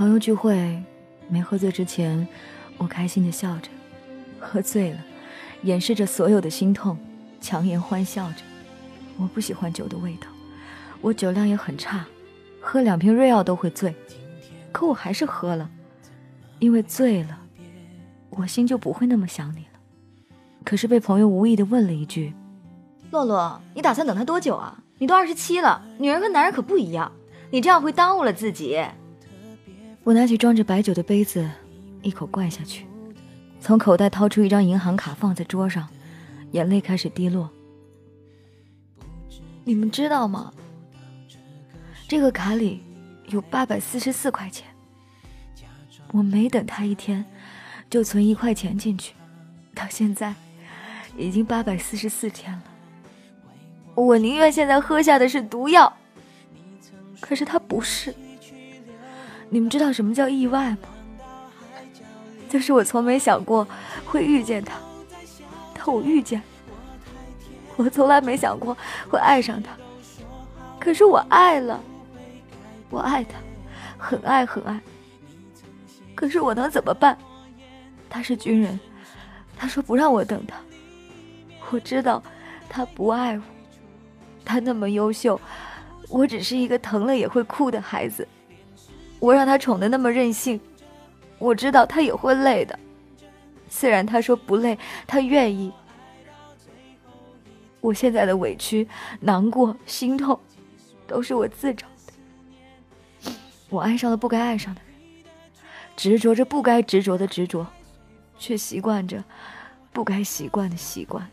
朋友聚会，没喝醉之前，我开心的笑着；喝醉了，掩饰着所有的心痛，强颜欢笑着。我不喜欢酒的味道，我酒量也很差，喝两瓶瑞奥都会醉，可我还是喝了，因为醉了，我心就不会那么想你了。可是被朋友无意的问了一句：“洛洛，你打算等他多久啊？你都二十七了，女人和男人可不一样，你这样会耽误了自己。”我拿起装着白酒的杯子，一口灌下去，从口袋掏出一张银行卡放在桌上，眼泪开始滴落。你们知道吗？这个卡里有八百四十四块钱。我没等他一天，就存一块钱进去，到现在已经八百四十四天了。我宁愿现在喝下的是毒药，可是它不是。你们知道什么叫意外吗？就是我从没想过会遇见他，但我遇见了。我从来没想过会爱上他，可是我爱了，我爱他，很爱很爱。可是我能怎么办？他是军人，他说不让我等他。我知道他不爱我，他那么优秀，我只是一个疼了也会哭的孩子。我让他宠得那么任性，我知道他也会累的。虽然他说不累，他愿意。我现在的委屈、难过、心痛，都是我自找的。我爱上了不该爱上的人，执着着不该执着的执着，却习惯着不该习惯的习惯。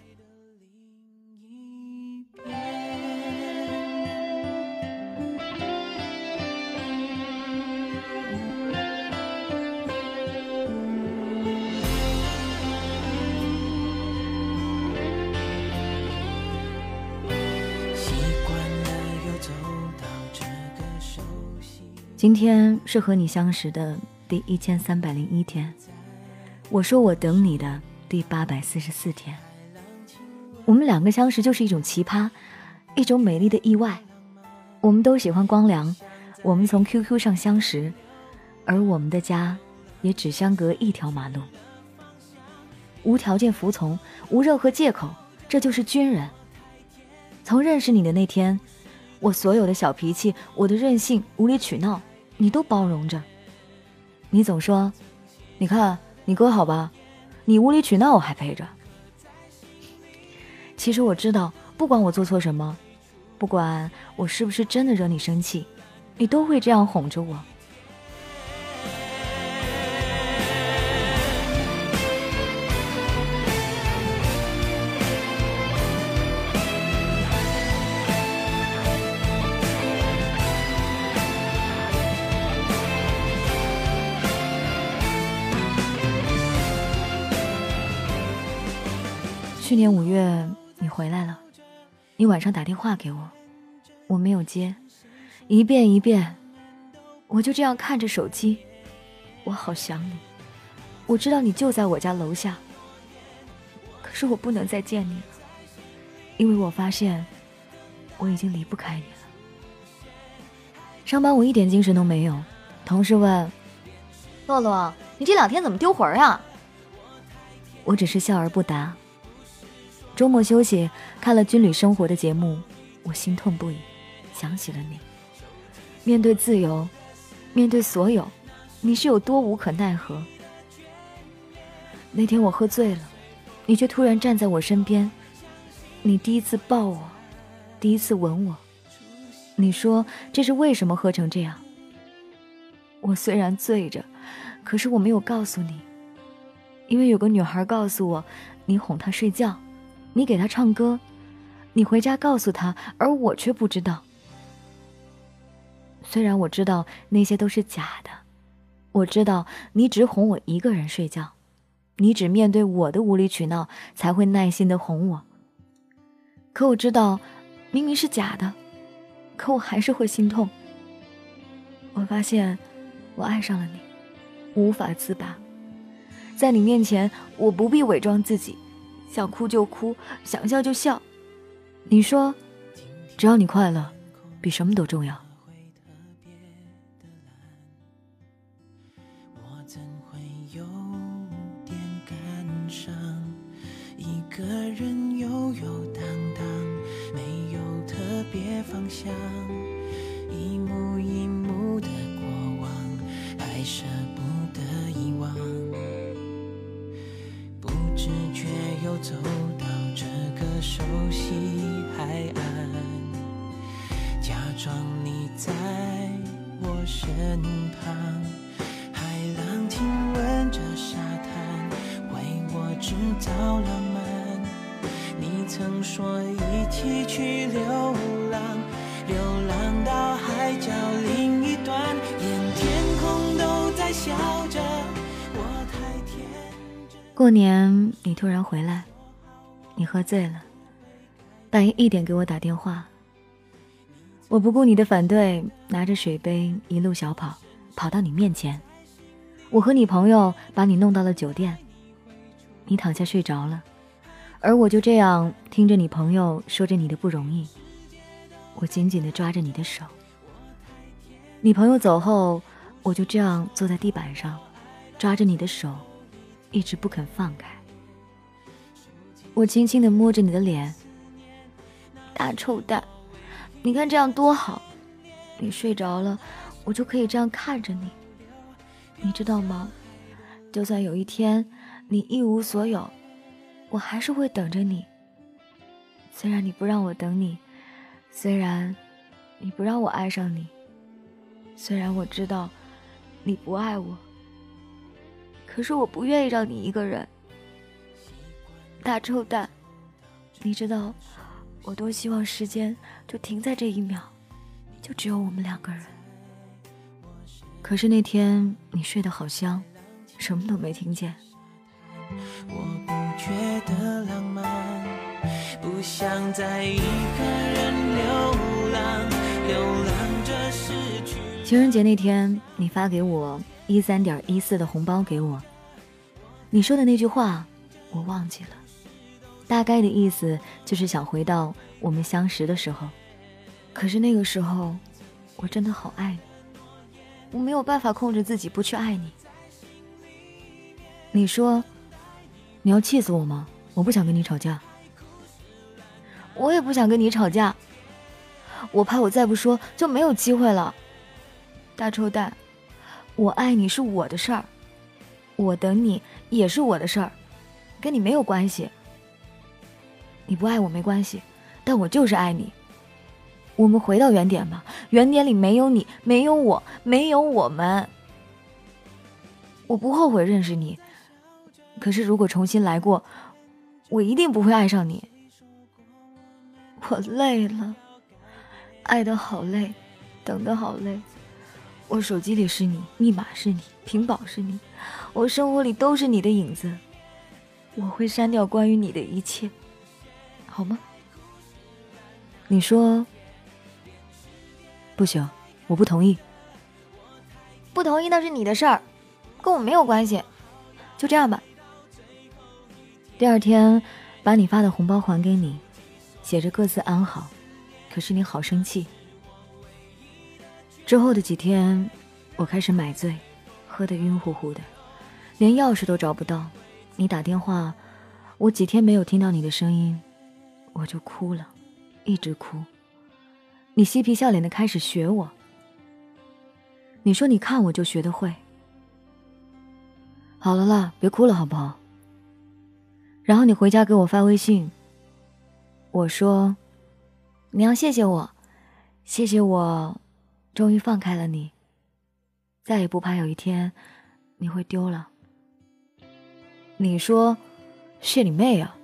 今天是和你相识的第一千三百零一天，我说我等你的第八百四十四天。我们两个相识就是一种奇葩，一种美丽的意外。我们都喜欢光良，我们从 QQ 上相识，而我们的家也只相隔一条马路。无条件服从，无任何借口，这就是军人。从认识你的那天，我所有的小脾气，我的任性、无理取闹。你都包容着，你总说，你看你哥好吧，你无理取闹我还陪着。其实我知道，不管我做错什么，不管我是不是真的惹你生气，你都会这样哄着我。去年五月，你回来了，你晚上打电话给我，我没有接，一遍一遍，我就这样看着手机，我好想你，我知道你就在我家楼下，可是我不能再见你了，因为我发现我已经离不开你了。上班我一点精神都没有，同事问：“洛洛，你这两天怎么丢魂呀？”我只是笑而不答。周末休息，看了军旅生活的节目，我心痛不已，想起了你。面对自由，面对所有，你是有多无可奈何？那天我喝醉了，你却突然站在我身边，你第一次抱我，第一次吻我。你说这是为什么喝成这样？我虽然醉着，可是我没有告诉你，因为有个女孩告诉我，你哄她睡觉。你给他唱歌，你回家告诉他，而我却不知道。虽然我知道那些都是假的，我知道你只哄我一个人睡觉，你只面对我的无理取闹才会耐心的哄我。可我知道，明明是假的，可我还是会心痛。我发现，我爱上了你，无法自拔。在你面前，我不必伪装自己。想哭就哭，想笑就笑。你说，只要你快乐，比什么都重要。个人荡荡，没有特别方向，一幕一幕的过往，还剩。走到这个熟悉海岸，假装你在我身旁，海浪亲吻着沙滩，为我制造浪漫。你曾说一起去流浪，流浪到海角另一端，连天空都在笑着。我太天真。过年你突然回来，喝醉了，半夜一点给我打电话。我不顾你的反对，拿着水杯一路小跑，跑到你面前。我和你朋友把你弄到了酒店，你躺下睡着了。而我就这样听着你朋友说着你的不容易，我紧紧地抓着你的手。你朋友走后，我就这样坐在地板上，抓着你的手，一直不肯放开。我轻轻地摸着你的脸，大臭蛋，你看这样多好，你睡着了，我就可以这样看着你。你知道吗？就算有一天你一无所有。我还是会等着你。虽然你不让我等你，虽然你不让我爱上你，虽然我知道你不爱我，可是我不愿意让你一个人。大臭蛋，你知道我多希望时间就停在这一秒，就只有我们两个人。可是那天你睡得好香，什么都没听见。我不觉得浪漫，不想再一个人流浪，流浪着失去。情人节那天，你发给我一三点一四的红包给我，你说的那句话我忘记了，大概的意思就是想回到我们相识的时候。可是那个时候，我真的好爱你，我没有办法控制自己不去爱你。你说。你要气死我吗？我不想跟你吵架，我也不想跟你吵架。我怕我再不说就没有机会了。大臭蛋，我爱你是我的事儿，我等你也是我的事儿，跟你没有关系。你不爱我没关系，但我就是爱你。我们回到原点吧，原点里没有你，没有我，没有我们。我不后悔认识你。可是，如果重新来过，我一定不会爱上你。我累了，爱的好累，等的好累。我手机里是你，密码是你，屏保是你，我生活里都是你的影子。我会删掉关于你的一切，好吗？你说不行，我不同意。不同意那是你的事儿，跟我没有关系。就这样吧。第二天，把你发的红包还给你，写着各自安好。可是你好生气。之后的几天，我开始买醉，喝得晕乎乎的，连钥匙都找不到。你打电话，我几天没有听到你的声音，我就哭了，一直哭。你嬉皮笑脸的开始学我。你说你看我就学得会。好了啦，别哭了好不好？然后你回家给我发微信。我说：“你要谢谢我，谢谢我，终于放开了你，再也不怕有一天你会丢了。”你说：“谢你妹啊！”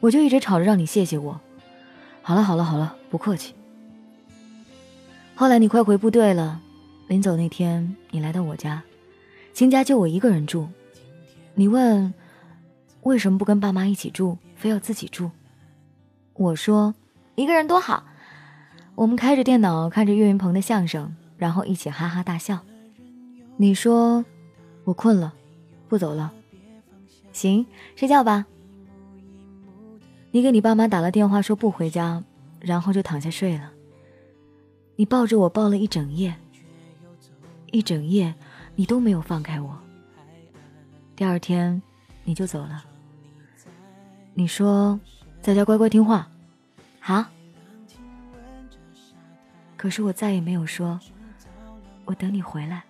我就一直吵着让你谢谢我。好了好了好了，不客气。后来你快回部队了，临走那天你来到我家，新家就我一个人住。你问。为什么不跟爸妈一起住，非要自己住？我说，一个人多好。我们开着电脑看着岳云鹏的相声，然后一起哈哈大笑。你说，我困了，不走了。行，睡觉吧。你给你爸妈打了电话说不回家，然后就躺下睡了。你抱着我抱了一整夜，一整夜你都没有放开我。第二天你就走了。你说，在家乖乖听话，好。可是我再也没有说，我等你回来。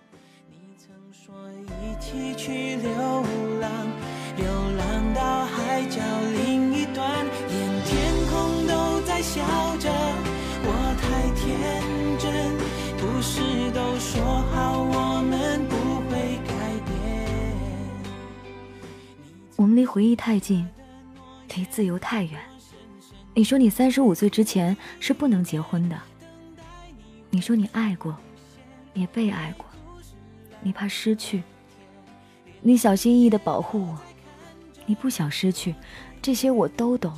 回忆太近，离自由太远。你说你三十五岁之前是不能结婚的。你说你爱过，也被爱过，你怕失去。你小心翼翼的保护我，你不想失去，这些我都懂。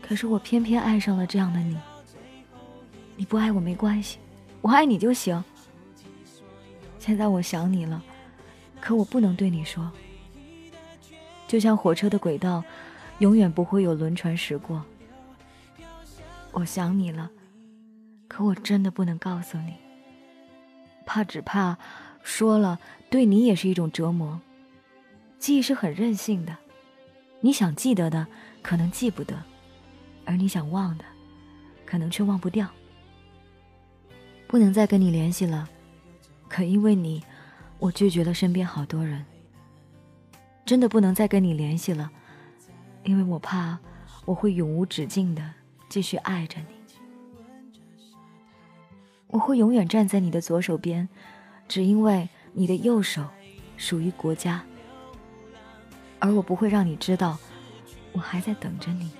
可是我偏偏爱上了这样的你。你不爱我没关系，我爱你就行。现在我想你了，可我不能对你说。就像火车的轨道，永远不会有轮船驶过。我想你了，可我真的不能告诉你，怕只怕说了。对你也是一种折磨。记忆是很任性的，你想记得的可能记不得，而你想忘的，可能却忘不掉。不能再跟你联系了，可因为你，我拒绝了身边好多人。真的不能再跟你联系了，因为我怕我会永无止境的继续爱着你。我会永远站在你的左手边，只因为。你的右手属于国家，而我不会让你知道，我还在等着你。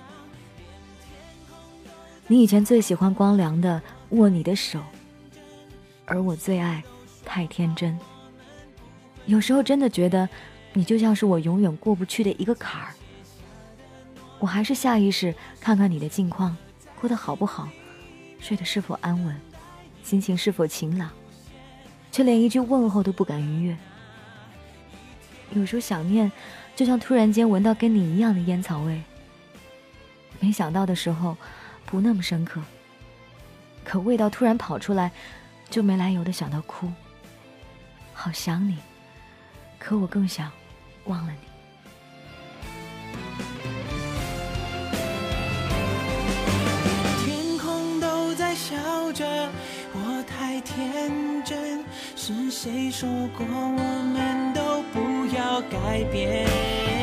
你以前最喜欢光良的《握你的手》，而我最爱《太天真》。有时候真的觉得，你就像是我永远过不去的一个坎儿。我还是下意识看看你的近况，过得好不好，睡得是否安稳，心情是否晴朗。却连一句问候都不敢逾越。有时候想念，就像突然间闻到跟你一样的烟草味。没想到的时候，不那么深刻。可味道突然跑出来，就没来由的想到哭。好想你，可我更想忘了你。天空都在笑着，我太天真。是谁说过我们都不要改变？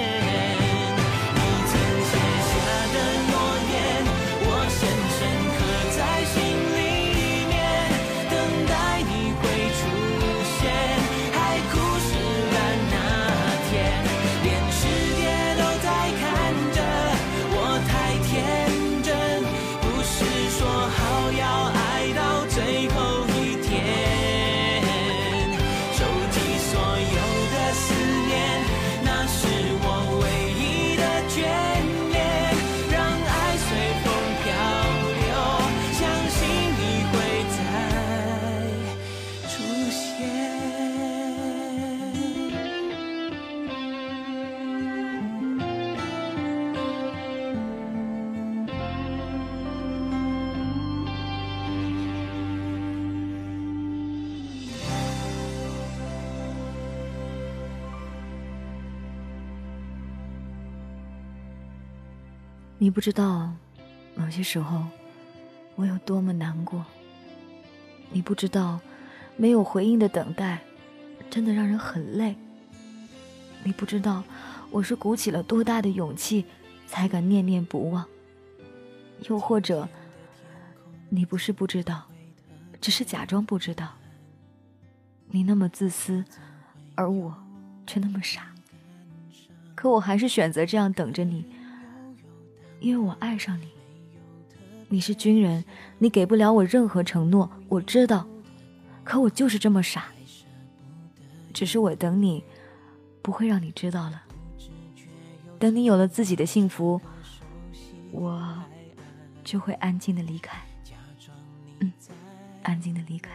你不知道，某些时候我有多么难过。你不知道，没有回应的等待，真的让人很累。你不知道，我是鼓起了多大的勇气，才敢念念不忘。又或者，你不是不知道，只是假装不知道。你那么自私，而我却那么傻。可我还是选择这样等着你。因为我爱上你，你是军人，你给不了我任何承诺，我知道，可我就是这么傻。只是我等你，不会让你知道了。等你有了自己的幸福，我就会安静的离开。嗯，安静的离开。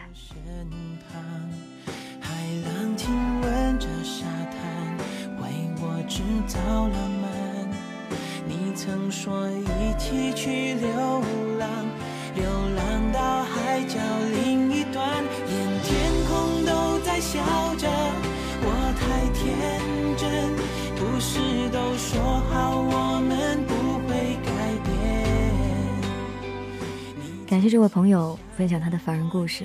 海浪亲吻着沙滩，为我制造浪漫。你曾说一起去流浪，流浪到海角另一端，连天空都在笑着。我太天真，不是都说好我们不会改变？感谢这位朋友分享他的凡人故事，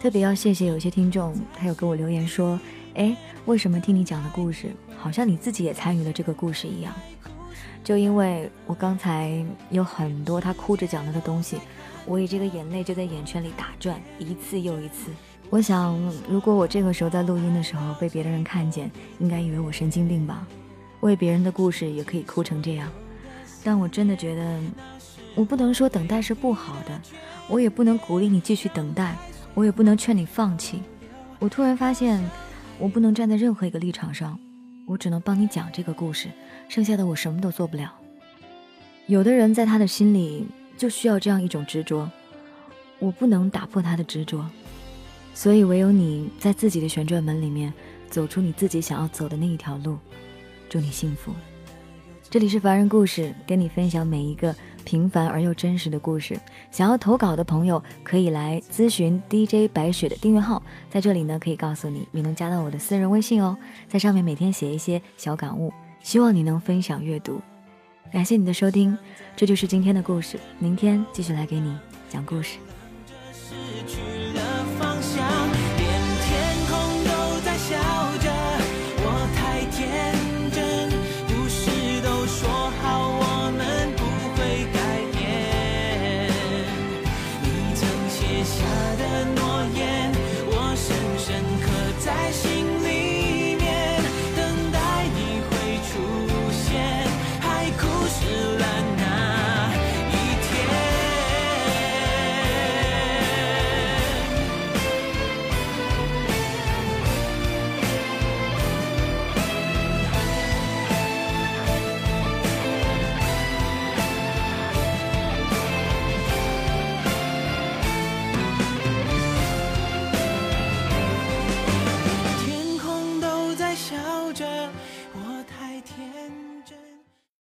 特别要谢谢有些听众，他有给我留言说：“哎，为什么听你讲的故事，好像你自己也参与了这个故事一样？”就因为我刚才有很多他哭着讲了的东西，我以这个眼泪就在眼圈里打转，一次又一次。我想，如果我这个时候在录音的时候被别的人看见，应该以为我神经病吧？为别人的故事也可以哭成这样，但我真的觉得。我不能说等待是不好的，我也不能鼓励你继续等待，我也不能劝你放弃。我突然发现，我不能站在任何一个立场上，我只能帮你讲这个故事，剩下的我什么都做不了。有的人在他的心里就需要这样一种执着，我不能打破他的执着，所以唯有你在自己的旋转门里面走出你自己想要走的那一条路。祝你幸福。这里是凡人故事，跟你分享每一个。平凡而又真实的故事，想要投稿的朋友可以来咨询 DJ 白雪的订阅号，在这里呢可以告诉你你能加到我的私人微信哦，在上面每天写一些小感悟，希望你能分享阅读。感谢你的收听，这就是今天的故事，明天继续来给你讲故事。